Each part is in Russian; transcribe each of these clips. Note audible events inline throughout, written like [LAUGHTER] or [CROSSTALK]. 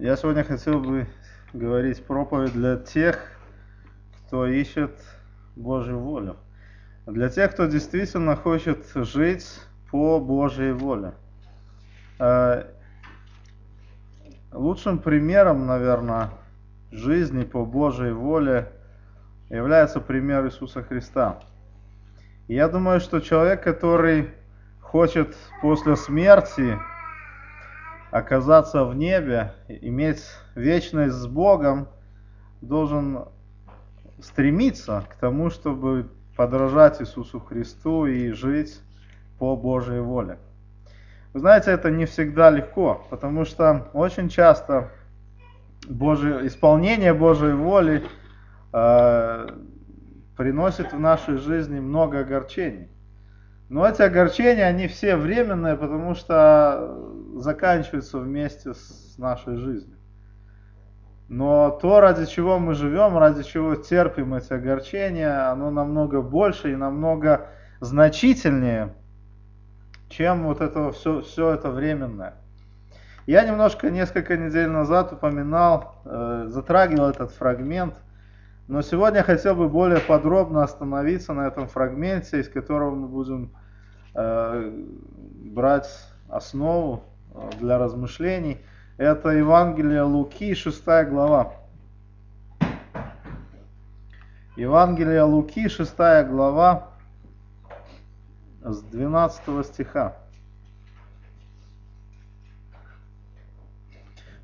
Я сегодня хотел бы говорить проповедь для тех, кто ищет Божью волю. Для тех, кто действительно хочет жить по Божьей воле. Э, лучшим примером, наверное, жизни по Божьей воле является пример Иисуса Христа. Я думаю, что человек, который хочет после смерти оказаться в небе, иметь вечность с Богом, должен стремиться к тому, чтобы подражать Иисусу Христу и жить по Божьей воле. Вы знаете, это не всегда легко, потому что очень часто Божие, исполнение Божьей воли э, приносит в нашей жизни много огорчений. Но эти огорчения, они все временные, потому что заканчиваются вместе с нашей жизнью. Но то, ради чего мы живем, ради чего терпим эти огорчения, оно намного больше и намного значительнее, чем вот это все, все это временное. Я немножко, несколько недель назад упоминал, э, затрагивал этот фрагмент – но сегодня хотел бы более подробно остановиться на этом фрагменте, из которого мы будем брать основу э, для размышлений. Это Евангелие Луки, 6 глава. Евангелие Луки, 6 глава, с 12 стиха.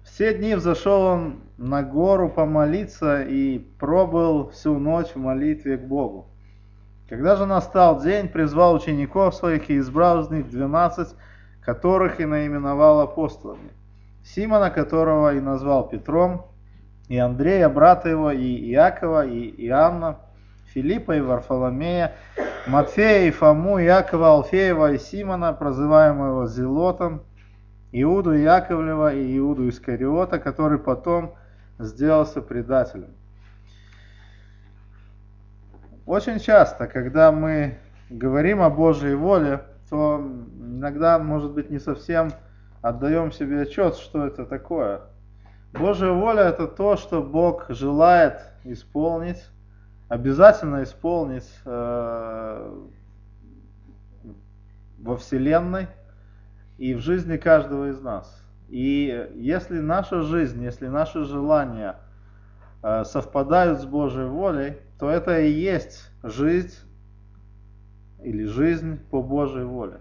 Все дни взошел он на гору помолиться и пробыл всю ночь в молитве к Богу. Когда же настал день, призвал учеников своих и избрал из них двенадцать, которых и наименовал апостолами. Симона, которого и назвал Петром, и Андрея, брата его, и Иакова, и Иоанна, Филиппа и Варфоломея, Матфея и Фому, Иакова, Алфеева и Симона, прозываемого Зелотом, Иуду Яковлева и Иуду Искариота, который потом сделался предателем. Очень часто, когда мы говорим о Божьей воле, то иногда, может быть, не совсем отдаем себе отчет, что это такое. Божья воля – это то, что Бог желает исполнить, обязательно исполнить э, во Вселенной – и в жизни каждого из нас. И если наша жизнь, если наши желания э, совпадают с Божьей волей, то это и есть жизнь или жизнь по Божьей воле.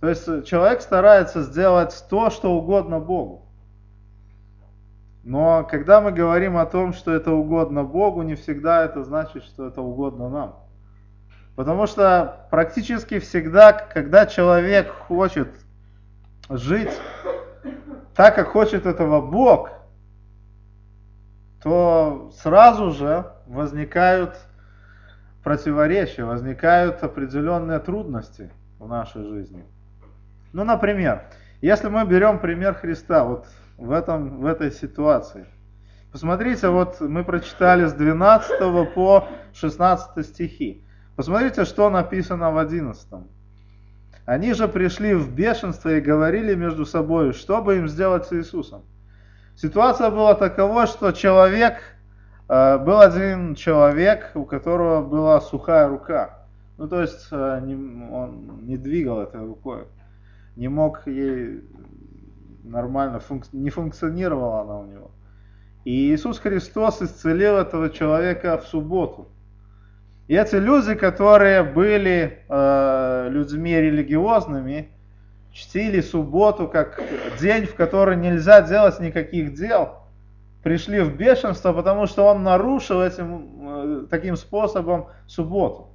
То есть человек старается сделать то, что угодно Богу. Но когда мы говорим о том, что это угодно Богу, не всегда это значит, что это угодно нам. Потому что практически всегда, когда человек хочет жить так, как хочет этого Бог, то сразу же возникают противоречия, возникают определенные трудности в нашей жизни. Ну, например, если мы берем пример Христа вот в, этом, в этой ситуации. Посмотрите, вот мы прочитали с 12 по 16 стихи. Посмотрите, что написано в 11. Они же пришли в бешенство и говорили между собой, что бы им сделать с Иисусом. Ситуация была таковой, что человек, был один человек, у которого была сухая рука. Ну, то есть э, он не двигал этой рукой, не мог ей нормально, не функционировала она у него. И Иисус Христос исцелил этого человека в субботу. И эти люди, которые были э, людьми религиозными, чтили субботу как день, в который нельзя делать никаких дел, пришли в бешенство, потому что он нарушил этим э, таким способом субботу.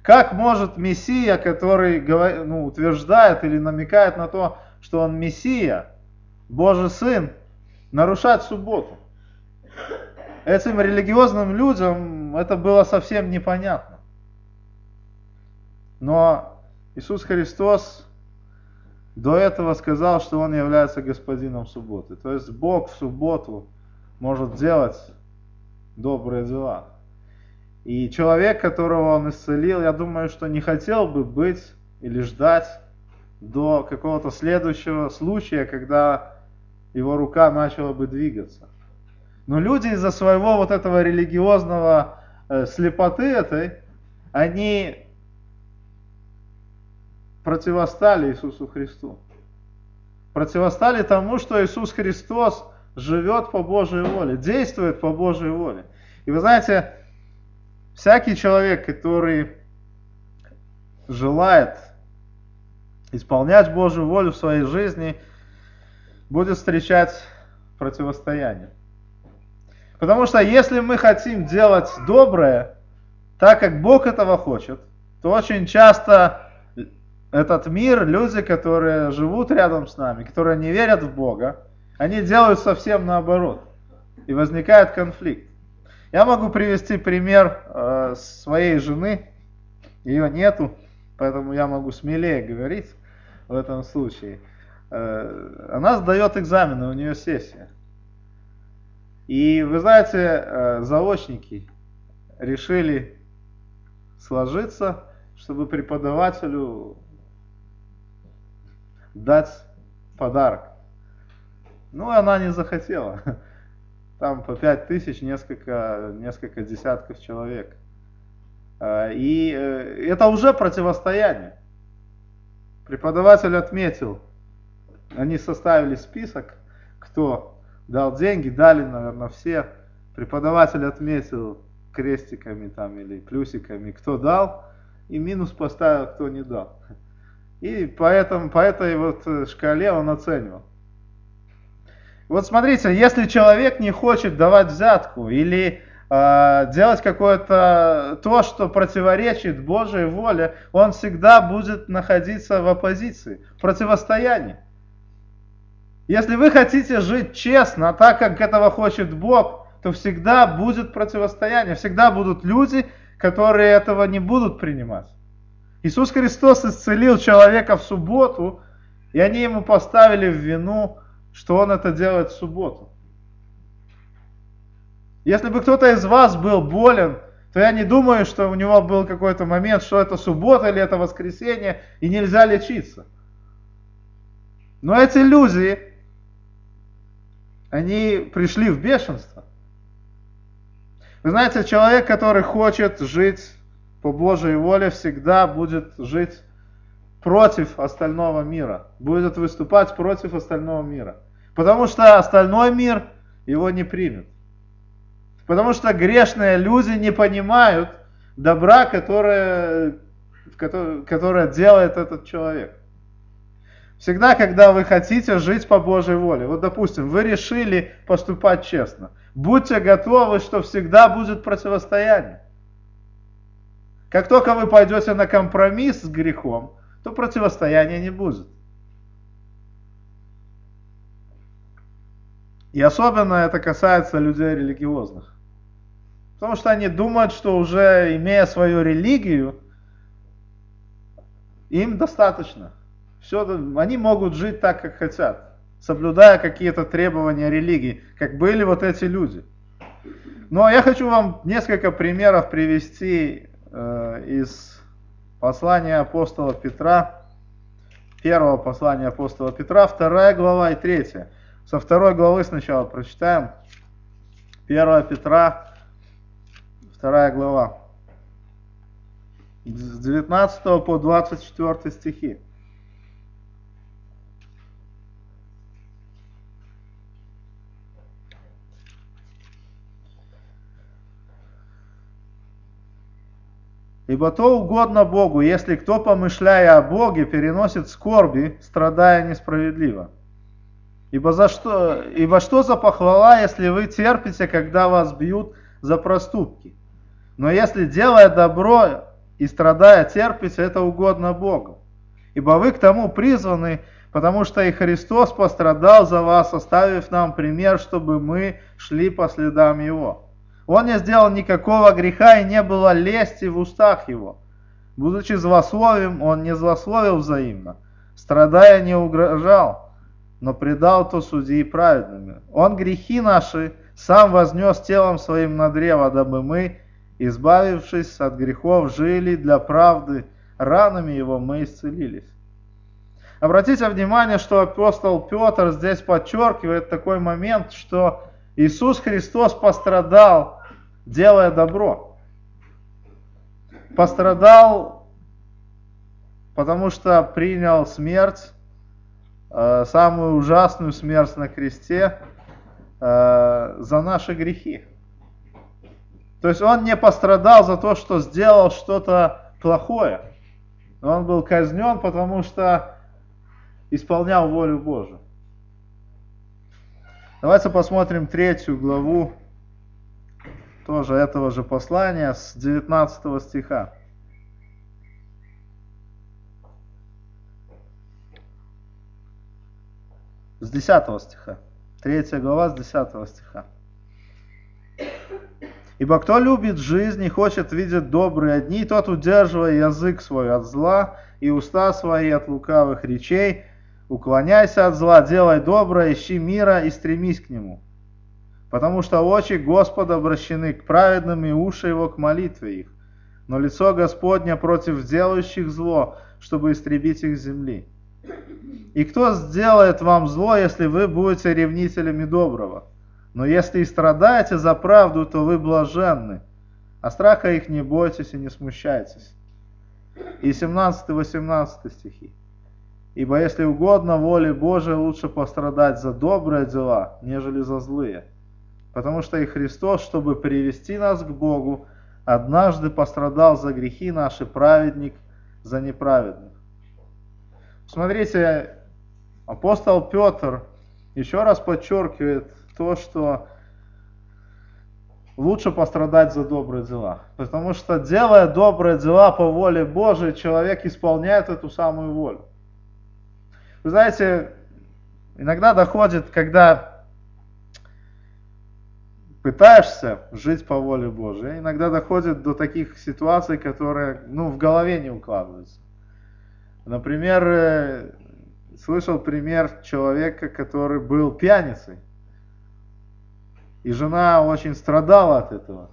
Как может Мессия, который ну, утверждает или намекает на то, что он Мессия, Божий Сын, нарушать субботу? Этим религиозным людям это было совсем непонятно. Но Иисус Христос до этого сказал, что Он является господином субботы. То есть Бог в субботу может делать добрые дела. И человек, которого Он исцелил, я думаю, что не хотел бы быть или ждать до какого-то следующего случая, когда его рука начала бы двигаться. Но люди из-за своего вот этого религиозного э, слепоты этой, они противостали Иисусу Христу. Противостали тому, что Иисус Христос живет по Божьей воле, действует по Божьей воле. И вы знаете, всякий человек, который желает исполнять Божью волю в своей жизни, будет встречать противостояние. Потому что если мы хотим делать доброе, так как Бог этого хочет, то очень часто этот мир, люди, которые живут рядом с нами, которые не верят в Бога, они делают совсем наоборот. И возникает конфликт. Я могу привести пример э, своей жены. Ее нету, поэтому я могу смелее говорить в этом случае. Э, она сдает экзамены, у нее сессия. И вы знаете, э, заочники решили сложиться, чтобы преподавателю дать подарок. Ну, она не захотела. [LAUGHS] Там по пять тысяч, несколько, несколько десятков человек. А, и э, это уже противостояние. Преподаватель отметил, они составили список, кто дал деньги, дали, наверное, все. Преподаватель отметил крестиками там или плюсиками, кто дал, и минус поставил, кто не дал. И поэтому, по этой вот э, шкале он оценивал. Вот смотрите, если человек не хочет давать взятку или э, делать какое-то то, что противоречит Божьей воле, он всегда будет находиться в оппозиции, в противостоянии. Если вы хотите жить честно, так как этого хочет Бог, то всегда будет противостояние, всегда будут люди, которые этого не будут принимать. Иисус Христос исцелил человека в субботу, и они ему поставили в вину, что он это делает в субботу. Если бы кто-то из вас был болен, то я не думаю, что у него был какой-то момент, что это суббота или это воскресенье, и нельзя лечиться. Но эти люди, они пришли в бешенство. Вы знаете, человек, который хочет жить по Божьей воле всегда будет жить против остального мира, будет выступать против остального мира. Потому что остальной мир его не примет. Потому что грешные люди не понимают добра, которое, которое делает этот человек. Всегда, когда вы хотите жить по Божьей воле, вот допустим, вы решили поступать честно, будьте готовы, что всегда будет противостояние. Как только вы пойдете на компромисс с грехом, то противостояния не будет. И особенно это касается людей религиозных. Потому что они думают, что уже имея свою религию, им достаточно. Все, они могут жить так, как хотят, соблюдая какие-то требования религии, как были вот эти люди. Но я хочу вам несколько примеров привести Э, из послания апостола Петра, первого послания апостола Петра, вторая глава и третья. Со второй главы сначала прочитаем. 1 Петра, вторая глава. С 19 по 24 стихи. Ибо то угодно Богу, если кто, помышляя о Боге, переносит скорби, страдая несправедливо. Ибо, за что, ибо что за похвала, если вы терпите, когда вас бьют за проступки? Но если, делая добро и страдая, терпите, это угодно Богу. Ибо вы к тому призваны, потому что и Христос пострадал за вас, оставив нам пример, чтобы мы шли по следам Его. Он не сделал никакого греха и не было лести в устах его. Будучи злословием, он не злословил взаимно, страдая не угрожал, но предал то судьи праведными. Он грехи наши сам вознес телом своим на древо, дабы мы, избавившись от грехов, жили для правды, ранами его мы исцелились. Обратите внимание, что апостол Петр здесь подчеркивает такой момент, что Иисус Христос пострадал, делая добро. Пострадал, потому что принял смерть, самую ужасную смерть на кресте, э, за наши грехи. То есть он не пострадал за то, что сделал что-то плохое. Он был казнен, потому что исполнял волю Божию. Давайте посмотрим третью главу тоже этого же послания с 19 стиха. С 10 стиха. Третья глава с 10 стиха. Ибо кто любит жизнь и хочет видеть добрые дни, тот, удерживая язык свой от зла и уста свои от лукавых речей, уклоняйся от зла, делай доброе, ищи мира и стремись к нему. Потому что очи Господа обращены к праведным и уши его к молитве их, но лицо Господня против делающих зло, чтобы истребить их земли. И кто сделает вам зло, если вы будете ревнителями доброго? Но если и страдаете за правду, то вы блаженны, а страха их не бойтесь и не смущайтесь. И 17-18 стихи. Ибо если угодно воле Божией, лучше пострадать за добрые дела, нежели за злые. Потому что и Христос, чтобы привести нас к Богу, однажды пострадал за грехи наши, праведник за неправедных. Смотрите, апостол Петр еще раз подчеркивает то, что лучше пострадать за добрые дела. Потому что делая добрые дела по воле Божией, человек исполняет эту самую волю. Вы знаете, иногда доходит, когда пытаешься жить по воле Божией, иногда доходит до таких ситуаций, которые ну, в голове не укладываются. Например, э, слышал пример человека, который был пьяницей. И жена очень страдала от этого.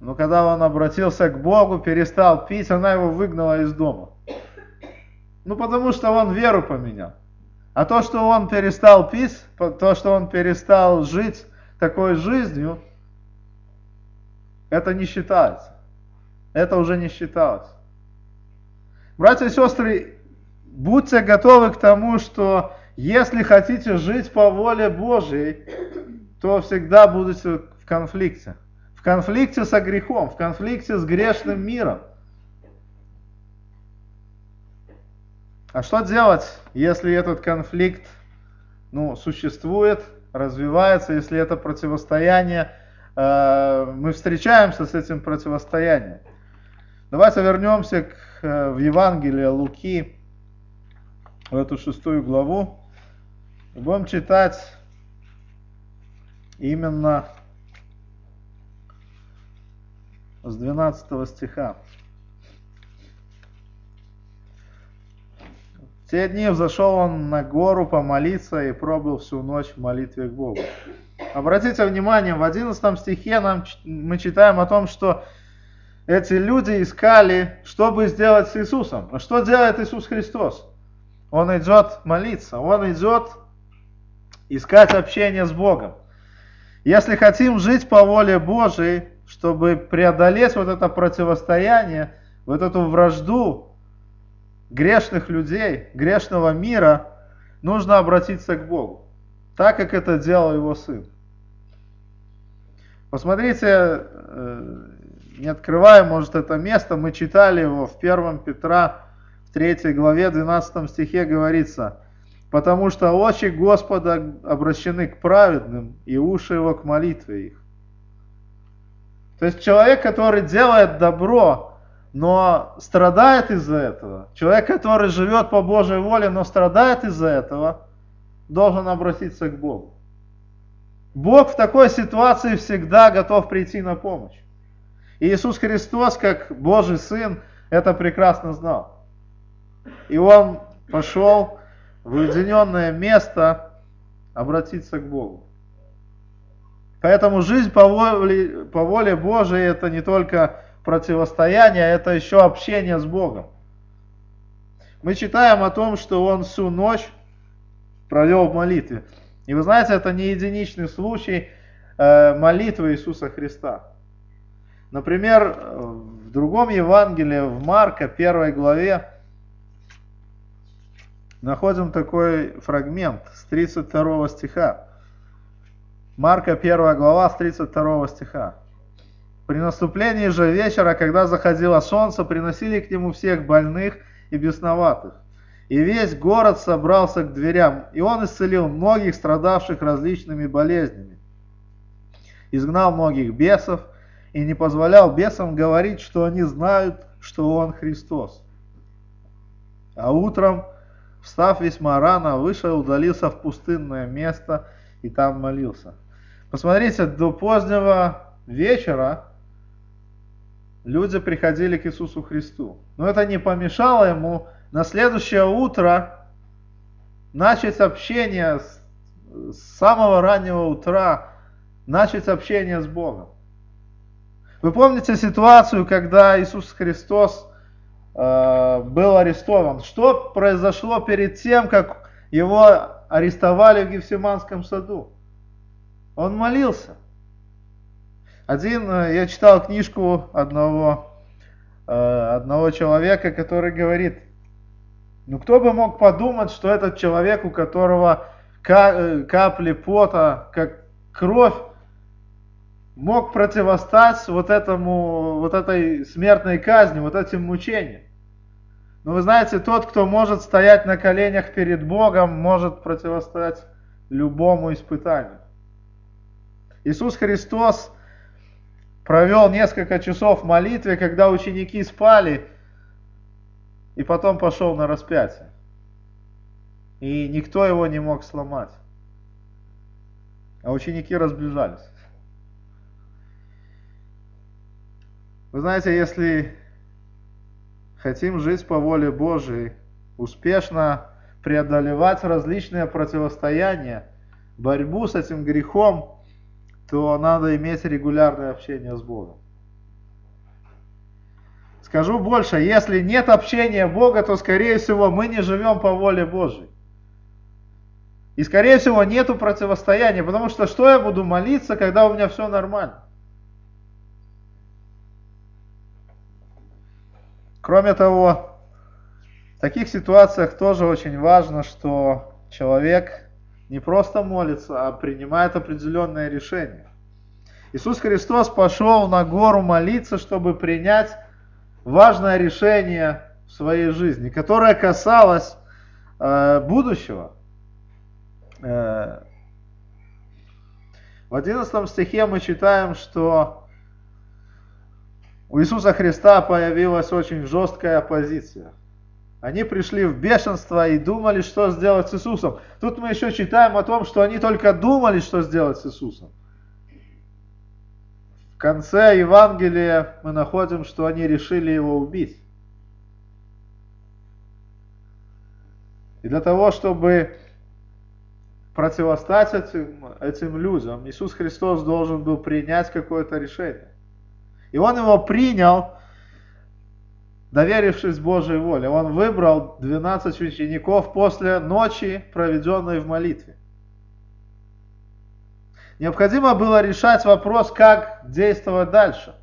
Но когда он обратился к Богу, перестал пить, она его выгнала из дома. Ну, потому что он веру поменял. А то, что он перестал пить, то, что он перестал жить такой жизнью, это не считается. Это уже не считалось. Братья и сестры, будьте готовы к тому, что если хотите жить по воле Божьей, то всегда будете в конфликте. В конфликте со грехом, в конфликте с грешным миром. А что делать, если этот конфликт ну, существует, развивается, если это противостояние, э, мы встречаемся с этим противостоянием? Давайте вернемся к, э, в Евангелие Луки, в эту шестую главу. И будем читать именно с 12 стиха. В те дни взошел он на гору помолиться и пробыл всю ночь в молитве к Богу. Обратите внимание, в 11 стихе нам, мы читаем о том, что эти люди искали, чтобы сделать с Иисусом. А что делает Иисус Христос? Он идет молиться, он идет искать общение с Богом. Если хотим жить по воле Божией, чтобы преодолеть вот это противостояние, вот эту вражду грешных людей, грешного мира, нужно обратиться к Богу, так как это делал его сын. Посмотрите, э, не открывая, может, это место, мы читали его в 1 Петра, в 3 главе, 12 стихе говорится – потому что очи Господа обращены к праведным, и уши его к молитве их. То есть человек, который делает добро, но страдает из-за этого, человек, который живет по Божьей воле, но страдает из-за этого, должен обратиться к Богу. Бог в такой ситуации всегда готов прийти на помощь. И Иисус Христос, как Божий Сын, это прекрасно знал. И Он пошел в уединенное место обратиться к Богу. Поэтому жизнь по воле, по воле Божией это не только противостояние, это еще общение с Богом. мы читаем о том, что он всю ночь провел в молитве. И вы знаете, это не единичный случай э, молитвы Иисуса Христа. Например, в другом Евангелии, в Марка, первой главе, находим такой фрагмент с 32 стиха. Марка 1 глава с 32 стиха. При наступлении же вечера, когда заходило солнце, приносили к нему всех больных и бесноватых. И весь город собрался к дверям, и он исцелил многих, страдавших различными болезнями. Изгнал многих бесов, и не позволял бесам говорить, что они знают, что он Христос. А утром, встав весьма рано, вышел, удалился в пустынное место и там молился. Посмотрите, до позднего вечера люди приходили к Иисусу Христу. Но это не помешало ему на следующее утро начать общение с, с самого раннего утра, начать общение с Богом. Вы помните ситуацию, когда Иисус Христос был арестован? Что произошло перед тем, как его арестовали в Гефсиманском саду? Он молился. Один, э, я читал книжку одного, э, одного человека, который говорит, ну кто бы мог подумать, что этот человек, у которого э, капли пота, как кровь, мог противостать вот, этому, вот этой смертной казни, вот этим мучениям. Но вы знаете, тот, кто может стоять на коленях перед Богом, может противостоять любому испытанию. Иисус Христос провел несколько часов в молитве, когда ученики спали, и потом пошел на распятие. И никто его не мог сломать. А ученики разбежались. Вы знаете, если хотим жить по воле Божией, успешно преодолевать различные противостояния, борьбу с этим грехом, то надо иметь регулярное общение с Богом. Скажу больше, если нет общения Бога, то, скорее всего, мы не живем по воле Божией. И, скорее всего, нету противостояния, потому что что я буду молиться, когда у меня все нормально? Кроме того, в таких ситуациях тоже очень важно, что человек не просто молится, а принимает определенное решение. Иисус Христос пошел на гору молиться, чтобы принять важное решение в своей жизни, которое касалось э, будущего. Э, в 11 стихе мы читаем, что у Иисуса Христа появилась очень жесткая оппозиция. Они пришли в бешенство и думали, что сделать с Иисусом. Тут мы еще читаем о том, что они только думали, что сделать с Иисусом. В конце Евангелия мы находим, что они решили его убить. И для того, чтобы противостать этим, этим людям, Иисус Христос должен был принять какое-то решение. И он его принял, доверившись Божьей воле. Он выбрал 12 учеников после ночи, проведенной в молитве. Необходимо было решать вопрос, как действовать дальше.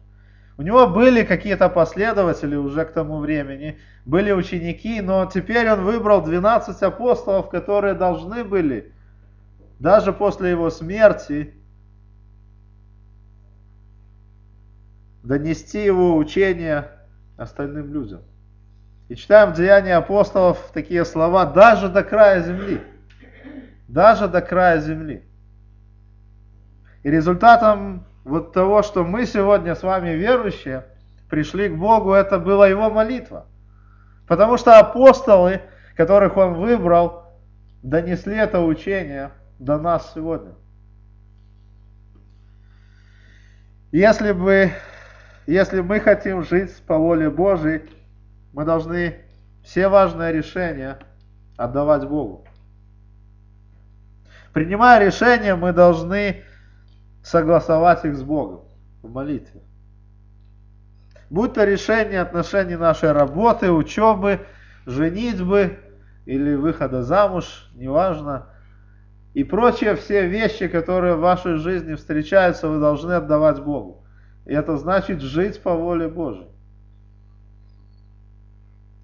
У него были какие-то последователи уже к тому времени, были ученики, но теперь он выбрал 12 апостолов, которые должны были, даже после его смерти, донести его учение остальным людям. И читаем в Деянии апостолов такие слова «даже до края земли». Даже до края земли. И результатом вот того, что мы сегодня с вами верующие, пришли к Богу, это была его молитва. Потому что апостолы, которых он выбрал, донесли это учение до нас сегодня. Если бы если мы хотим жить по воле Божией, мы должны все важные решения отдавать Богу. Принимая решения, мы должны согласовать их с Богом в молитве. Будь то решение отношений нашей работы, учебы, женитьбы или выхода замуж, неважно. И прочие все вещи, которые в вашей жизни встречаются, вы должны отдавать Богу. Это значит жить по воле Божьей.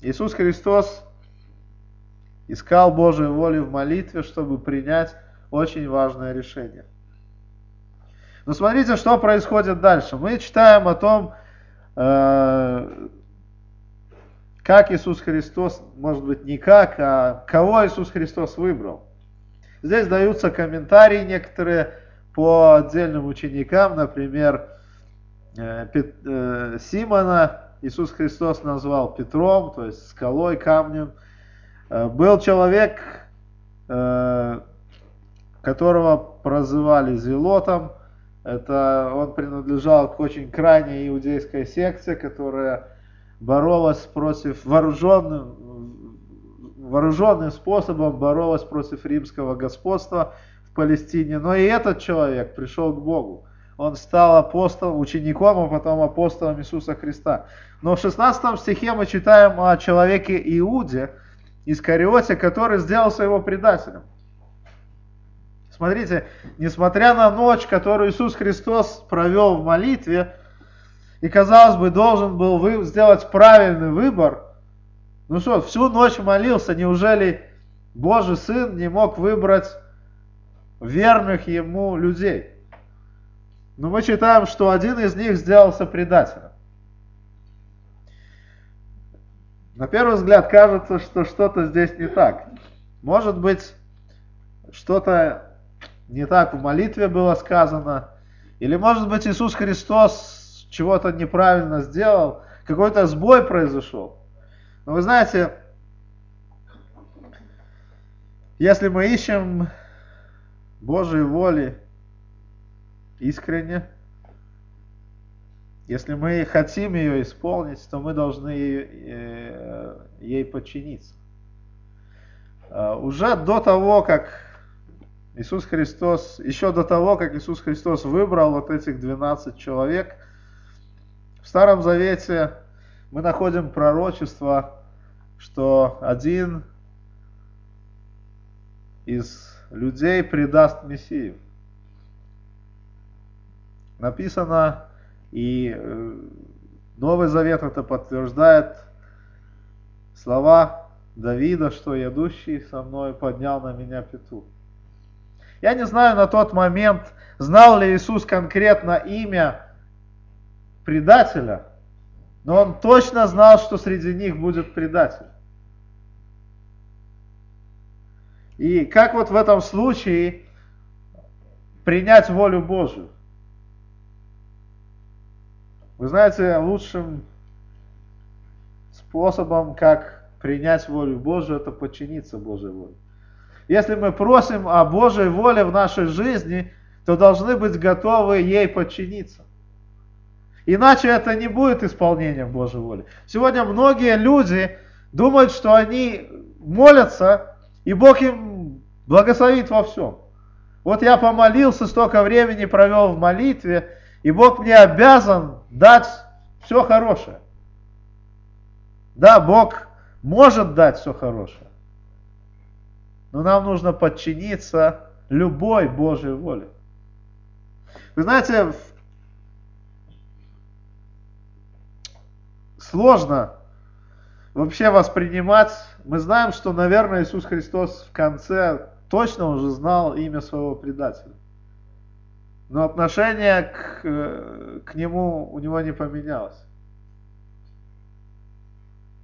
Иисус Христос искал Божьей воли в молитве, чтобы принять очень важное решение. Но смотрите, что происходит дальше. Мы читаем о том, э, как Иисус Христос, может быть не как, а кого Иисус Христос выбрал. Здесь даются комментарии некоторые по отдельным ученикам, например, э, э, Симона Иисус Христос назвал Петром, то есть скалой, камнем. Был человек, которого прозывали Зелотом, это он принадлежал к очень крайней иудейской секте, которая боролась против вооруженным, вооруженным способом боролась против римского господства в Палестине. Но и этот человек пришел к Богу. Он стал апостолом, учеником, а потом апостолом Иисуса Христа. Но в 16 стихе мы читаем о человеке Иуде, Искариоте, который сделался его предателем. Смотрите, несмотря на ночь, которую Иисус Христос провел в молитве, и, казалось бы, должен был сделать правильный выбор, ну что, всю ночь молился, неужели Божий Сын не мог выбрать верных Ему людей? Но мы читаем, что один из них сделался предателем. На первый взгляд кажется, что что-то здесь не так. Может быть, что-то не так в молитве было сказано. Или, может быть, Иисус Христос чего-то неправильно сделал, какой-то сбой произошел. Но вы знаете, если мы ищем Божьей воли искренне, если мы хотим ее исполнить, то мы должны ей, ей подчиниться. А, уже до того, как Иисус Христос, еще до того, как Иисус Христос выбрал вот этих 12 человек, в Старом Завете мы находим пророчество, что один из людей предаст Мессию. Написано, и э, Новый Завет это подтверждает слова Давида, что «Ядущий со мной поднял на меня петух». Я не знаю на тот момент, знал ли Иисус конкретно имя предателя, но он точно знал, что среди них будет предатель. И как вот в этом случае принять волю Божию? Вы знаете, лучшим способом, как принять волю Божию, это подчиниться Божьей воле. Если мы просим о Божьей воле в нашей жизни, то должны быть готовы ей подчиниться. Иначе это не будет исполнением Божьей воли. Сегодня многие люди думают, что они молятся, и Бог им благословит во всем. Вот я помолился, столько времени провел в молитве, и Бог мне обязан дать все хорошее. Да, Бог может дать все хорошее. Но нам нужно подчиниться любой Божьей воле. Вы знаете, сложно вообще воспринимать. Мы знаем, что, наверное, Иисус Христос в конце точно уже знал имя своего предателя. Но отношение к, к нему у него не поменялось.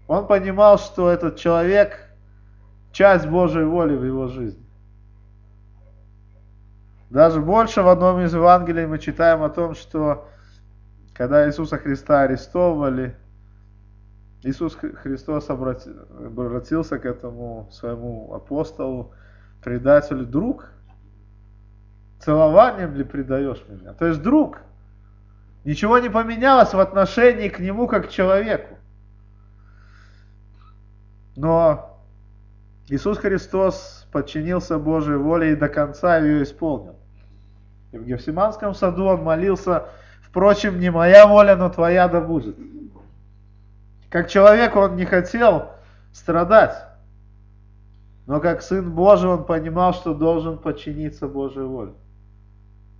Он понимал, что этот человек часть Божьей воли в его жизни. Даже больше в одном из Евангелий мы читаем о том, что когда Иисуса Христа арестовывали, Иисус Христос обратился к этому своему апостолу, предателю, друг, целованием ли предаешь меня? То есть друг. Ничего не поменялось в отношении к нему как к человеку. Но Иисус Христос подчинился Божьей воле и до конца ее исполнил. И в Гефсиманском саду он молился, впрочем, не моя воля, но твоя да будет. Как человек он не хотел страдать. Но как Сын Божий он понимал, что должен подчиниться Божьей воле.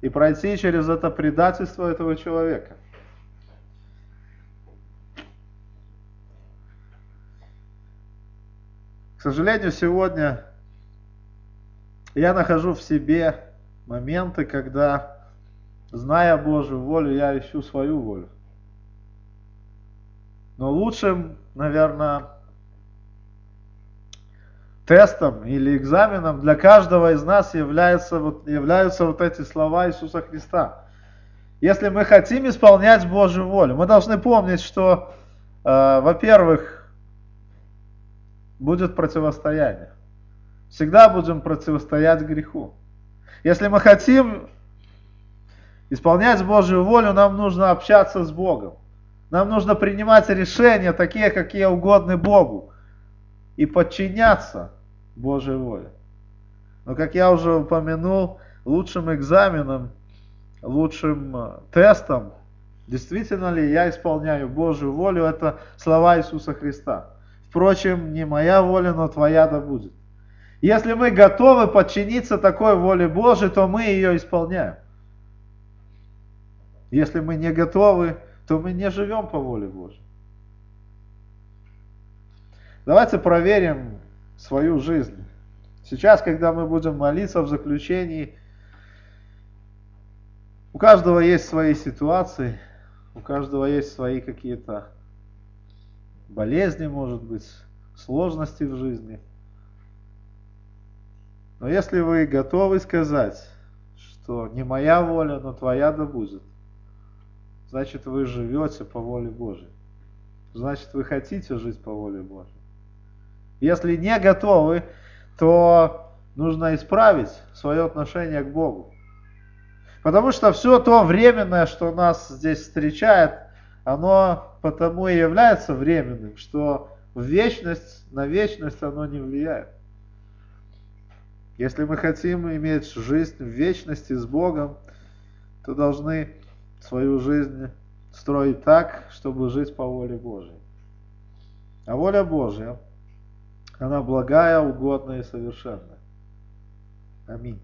И пройти через это предательство этого человека. К сожалению, сегодня я нахожу в себе моменты, когда, зная Божью волю, я ищу свою волю. Но лучшим, наверное, тестом или экзаменом для каждого из нас является, вот, являются вот эти слова Иисуса Христа. Если мы хотим исполнять Божью волю, мы должны помнить, что, э, во-первых, будет противостояние. Всегда будем противостоять греху. Если мы хотим исполнять Божью волю, нам нужно общаться с Богом. Нам нужно принимать решения, такие, какие угодны Богу, и подчиняться Божьей воле. Но, как я уже упомянул, лучшим экзаменом, лучшим э, тестом, действительно ли я исполняю Божью волю, это слова Иисуса Христа. Впрочем, не моя воля, но твоя да будет. Если мы готовы подчиниться такой воле Божией, то мы ее исполняем. Если мы не готовы, то мы не живем по воле Божьей. Давайте проверим свою жизнь. Сейчас, когда мы будем молиться в заключении, у каждого есть свои ситуации, у каждого есть свои какие-то болезни, может быть, сложности в жизни. Но если вы готовы сказать, что не моя воля, но твоя да будет, значит вы живете по воле Божьей. Значит вы хотите жить по воле Божьей. Если не готовы, то нужно исправить свое отношение к Богу. Потому что все то временное, что нас здесь встречает, оно потому и является временным, что в вечность, на вечность оно не влияет. Если мы хотим иметь жизнь в вечности с Богом, то должны свою жизнь строить так, чтобы жить по воле Божьей. А воля Божья, она благая, угодная и совершенная. Аминь.